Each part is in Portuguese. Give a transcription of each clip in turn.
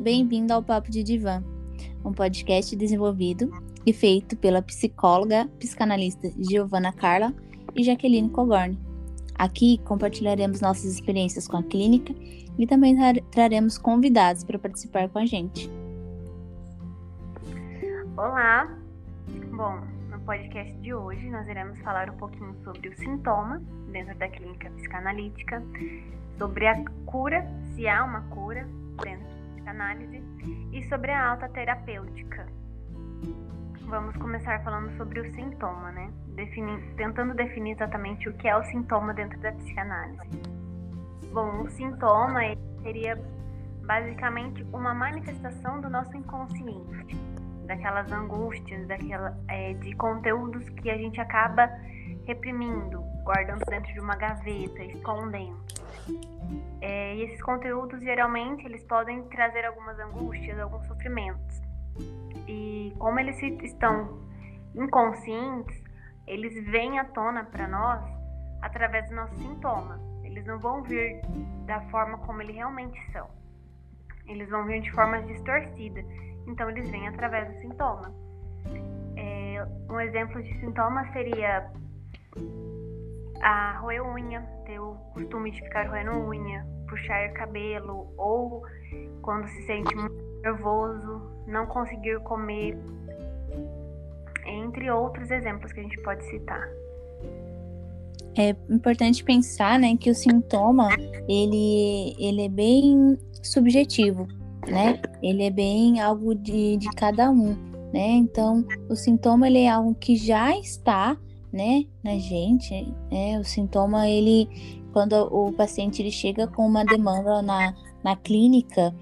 bem-vindo ao Papo de Divã, um podcast desenvolvido e feito pela psicóloga, psicanalista Giovanna Carla e Jaqueline Cogorni. Aqui compartilharemos nossas experiências com a clínica e também traremos convidados para participar com a gente. Olá! Bom, no podcast de hoje nós iremos falar um pouquinho sobre o sintoma dentro da clínica psicanalítica, sobre a cura, se há uma cura dentro psicanálise, e sobre a alta terapêutica. Vamos começar falando sobre o sintoma, né? Defini tentando definir exatamente o que é o sintoma dentro da psicanálise. Bom, o sintoma seria basicamente uma manifestação do nosso inconsciente, daquelas angústias, daquela, é, de conteúdos que a gente acaba reprimindo, guardando dentro de uma gaveta, escondendo. É, e esses conteúdos geralmente eles podem trazer algumas angústias, alguns sofrimentos. E como eles estão inconscientes, eles vêm à tona para nós através do nosso sintoma. Eles não vão vir da forma como eles realmente são. Eles vão vir de forma distorcida. Então eles vêm através do sintoma. É, um exemplo de sintoma seria a roer unha, ter o costume de ficar roendo unha, puxar cabelo, ou quando se sente muito nervoso, não conseguir comer, entre outros exemplos que a gente pode citar. É importante pensar, né, que o sintoma ele, ele é bem subjetivo, né? Ele é bem algo de, de cada um, né? Então, o sintoma ele é algo que já está né, na gente, né? O sintoma, ele, quando o paciente ele chega com uma demanda na, na clínica,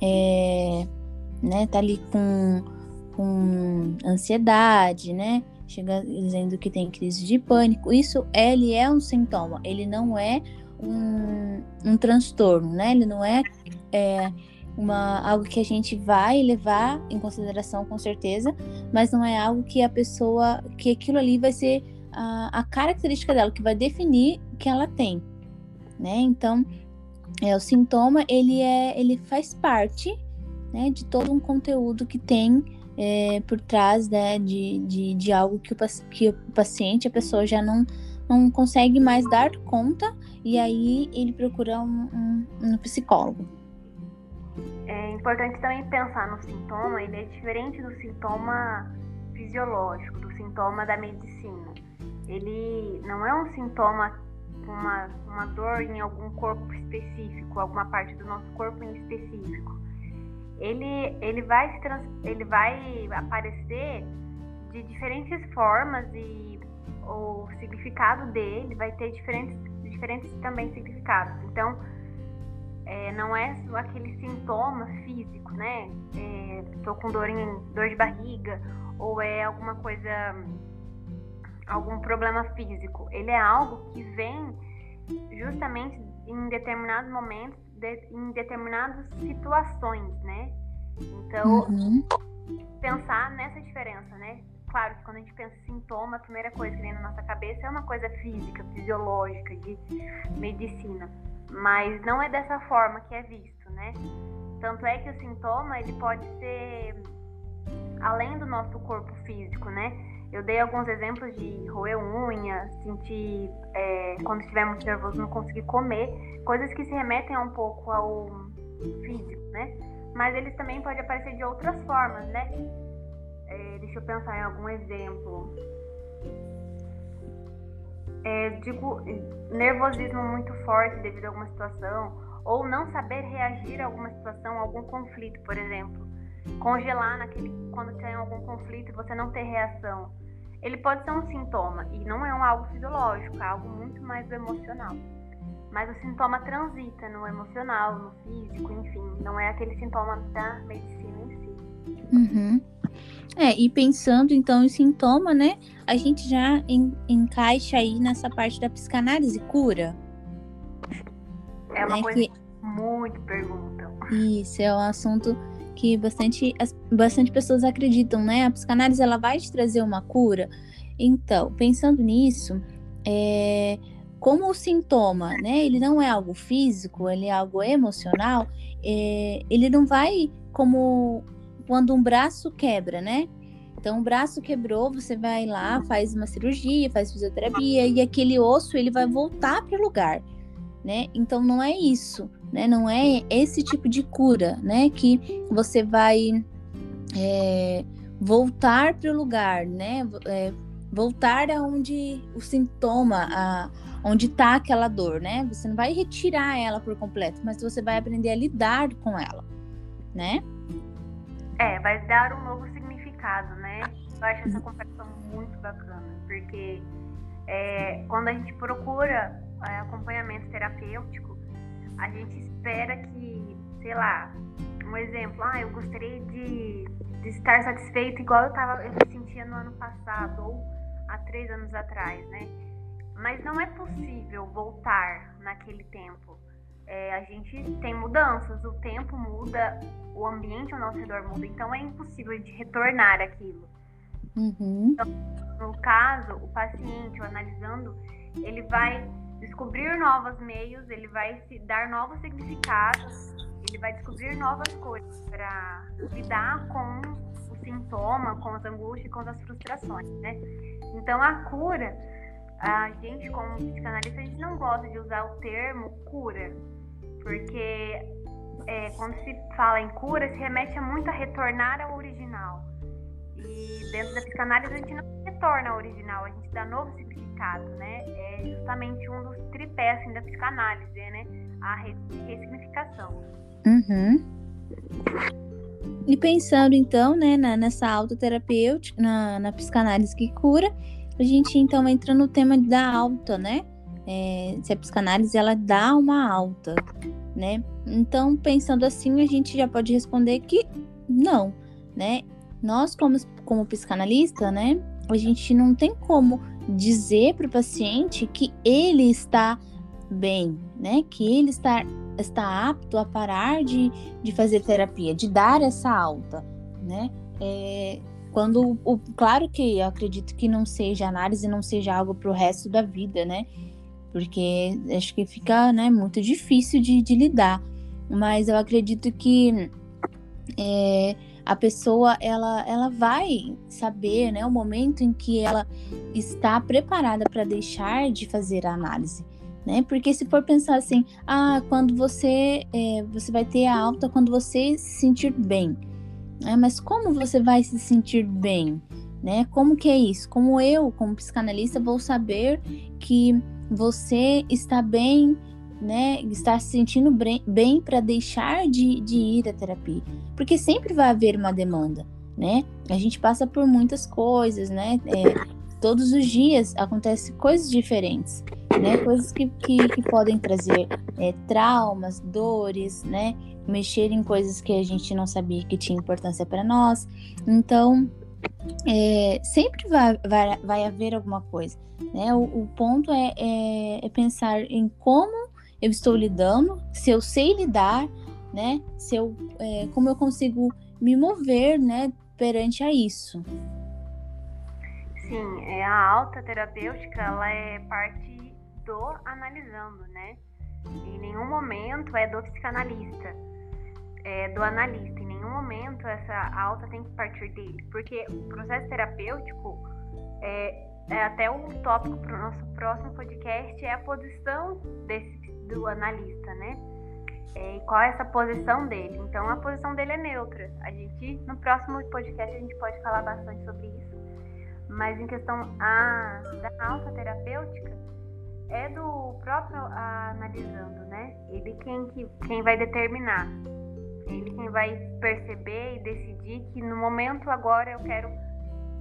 é, né, tá ali com, com ansiedade, né? Chega dizendo que tem crise de pânico. Isso, ele é um sintoma, ele não é um, um transtorno, né? Ele não é, é uma, algo que a gente vai levar em consideração com certeza, mas não é algo que a pessoa, que aquilo ali vai ser a, a característica dela, que vai definir o que ela tem, né? Então, é, o sintoma, ele, é, ele faz parte né, de todo um conteúdo que tem é, por trás né, de, de, de algo que o, que o paciente, a pessoa já não, não consegue mais dar conta e aí ele procura um, um, um psicólogo. É importante também pensar no sintoma, ele é diferente do sintoma fisiológico, do sintoma da medicina ele não é um sintoma, uma, uma dor em algum corpo específico, alguma parte do nosso corpo em específico. Ele, ele, vai, trans, ele vai aparecer de diferentes formas e o significado dele vai ter diferentes, diferentes também significados. Então, é, não é só aquele sintoma físico, né? Estou é, com dor, em, dor de barriga ou é alguma coisa algum problema físico. Ele é algo que vem justamente em determinados momentos, de, em determinadas situações, né? Então, uhum. pensar nessa diferença, né? Claro que quando a gente pensa em sintoma, a primeira coisa que vem na nossa cabeça é uma coisa física, fisiológica, de medicina. Mas não é dessa forma que é visto, né? Tanto é que o sintoma, ele pode ser além do nosso corpo físico, né? Eu dei alguns exemplos de roer unha, sentir é, quando estiver muito nervoso não conseguir comer, coisas que se remetem um pouco ao físico, né? Mas eles também podem aparecer de outras formas, né? É, deixa eu pensar em algum exemplo. É, digo, nervosismo muito forte devido a alguma situação, ou não saber reagir a alguma situação, algum conflito, por exemplo congelar naquele quando tem algum conflito e você não ter reação. Ele pode ser um sintoma e não é um algo fisiológico, é algo muito mais emocional. Mas o sintoma transita no emocional, no físico, enfim, não é aquele sintoma da medicina em si. Uhum. É, e pensando então em sintoma, né? A gente já en encaixa aí nessa parte da psicanálise cura. É uma né, coisa que muito perguntam. Isso, é um assunto que bastante, bastante pessoas acreditam, né? A psicanálise ela vai te trazer uma cura. Então, pensando nisso, é, como o sintoma, né, ele não é algo físico, ele é algo emocional, é, ele não vai como quando um braço quebra, né? Então, o braço quebrou, você vai lá, faz uma cirurgia, faz fisioterapia e aquele osso ele vai voltar para o lugar, né? Então, não é isso, né? Não é esse tipo de cura, né? Que você vai é, voltar para o lugar, né? É, voltar aonde o sintoma, a, onde está aquela dor, né? Você não vai retirar ela por completo, mas você vai aprender a lidar com ela, né? É, vai dar um novo significado, né? Eu acho essa comparação muito bacana, porque é, quando a gente procura acompanhamento terapêutico, a gente espera que, sei lá, um exemplo, ah, eu gostaria de, de estar satisfeito igual eu, tava, eu me sentia no ano passado ou há três anos atrás, né? Mas não é possível voltar naquele tempo. É, a gente tem mudanças, o tempo muda, o ambiente ao nosso redor muda, então é impossível de retornar aquilo. Uhum. Então, no caso, o paciente, o analisando, ele vai descobrir novos meios, ele vai se dar novos significados, ele vai descobrir novas coisas para lidar com o sintoma, com as angústias, com as frustrações, né? Então a cura, a gente como psicanalista, a gente não gosta de usar o termo cura, porque é, quando se fala em cura, se remete muito a retornar ao original. E dentro da psicanálise a gente não retorna ao original, a gente dá novo significado, né? É justamente um dos tripés assim, da psicanálise, né? A ressignificação. Uhum. E pensando então, né, na, nessa autoterapêutica, na, na psicanálise que cura, a gente então entra no tema da alta, né? É, se a psicanálise ela dá uma alta, né? Então, pensando assim, a gente já pode responder que não, né? Nós, como, como psicanalista, né, a gente não tem como dizer para o paciente que ele está bem, né? Que ele está está apto a parar de, de fazer terapia, de dar essa alta, né? É, quando, o, claro que eu acredito que não seja análise, não seja algo para o resto da vida, né? Porque acho que fica, né, muito difícil de, de lidar. Mas eu acredito que é, a pessoa ela, ela vai saber, né, o momento em que ela está preparada para deixar de fazer a análise né? Porque se for pensar assim, ah, quando você é, você vai ter a alta quando você se sentir bem, né? Mas como você vai se sentir bem, né? Como que é isso? Como eu, como psicanalista, vou saber que você está bem, né? Está se sentindo bem para deixar de, de ir à terapia, porque sempre vai haver uma demanda, né? A gente passa por muitas coisas, né? É, todos os dias acontecem coisas diferentes né? Coisas que, que, que podem trazer é, traumas, dores, né? Mexer em coisas que a gente não sabia que tinha importância para nós. Então, é, sempre vai, vai, vai haver alguma coisa, né? O, o ponto é, é, é pensar em como eu estou lidando, se eu sei lidar, né? Se eu, é, como eu consigo me mover, né? Perante a isso. Sim, é, a alta terapêutica ela é parte do analisando, né? Em nenhum momento é do psicanalista, é do analista. Em nenhum momento essa alta tem que partir dele, porque o processo terapêutico é, é até o tópico para o nosso próximo podcast é a posição desse do analista, né? É, e qual é essa posição dele? Então a posição dele é neutra. A gente no próximo podcast a gente pode falar bastante sobre isso. Mas em questão a, da alta terapêutica, é do próprio analisando, né? Ele quem, que, quem vai determinar. Ele quem vai perceber e decidir que no momento agora eu quero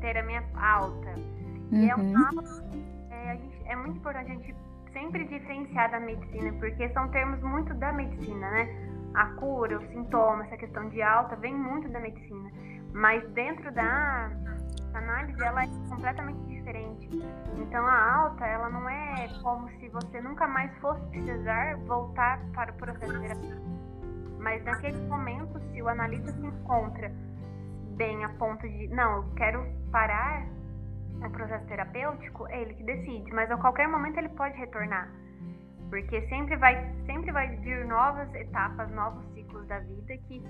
ter a minha alta. Uhum. E é, uma, é, gente, é muito importante a gente sempre diferenciar da medicina, porque são termos muito da medicina, né? A cura, o sintoma, essa questão de alta vem muito da medicina. Mas dentro da análise, ela é completamente diferente. Então a alta, ela não é como se você nunca mais fosse precisar voltar para o processo terapêutico. Mas naquele momento, se o analista se encontra bem a ponto de, não, eu quero parar um processo terapêutico, é ele que decide, mas a qualquer momento ele pode retornar. Porque sempre vai, sempre vai vir novas etapas, novos ciclos da vida que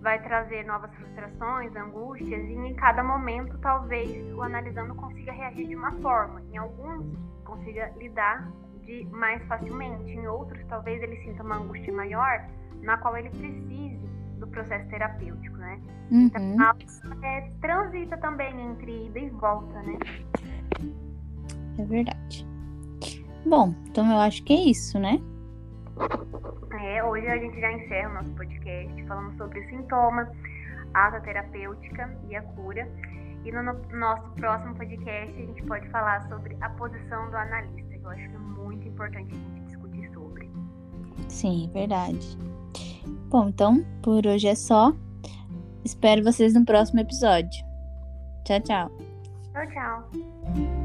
vai trazer novas frustrações, angústias, e em cada momento talvez o analisando consiga reagir de uma forma. Em alguns consiga lidar de mais facilmente, em outros talvez ele sinta uma angústia maior, na qual ele precise processo terapêutico, né? Uhum. Então, é, transita também entre ida e volta, né? É verdade. Bom, então eu acho que é isso, né? É, hoje a gente já encerra o nosso podcast falando sobre o sintoma, a ata terapêutica e a cura. E no nosso próximo podcast a gente pode falar sobre a posição do analista, que eu acho que é muito importante a gente discutir sobre. Sim, verdade. Bom, então por hoje é só. Espero vocês no próximo episódio. Tchau, tchau. Tchau, tchau.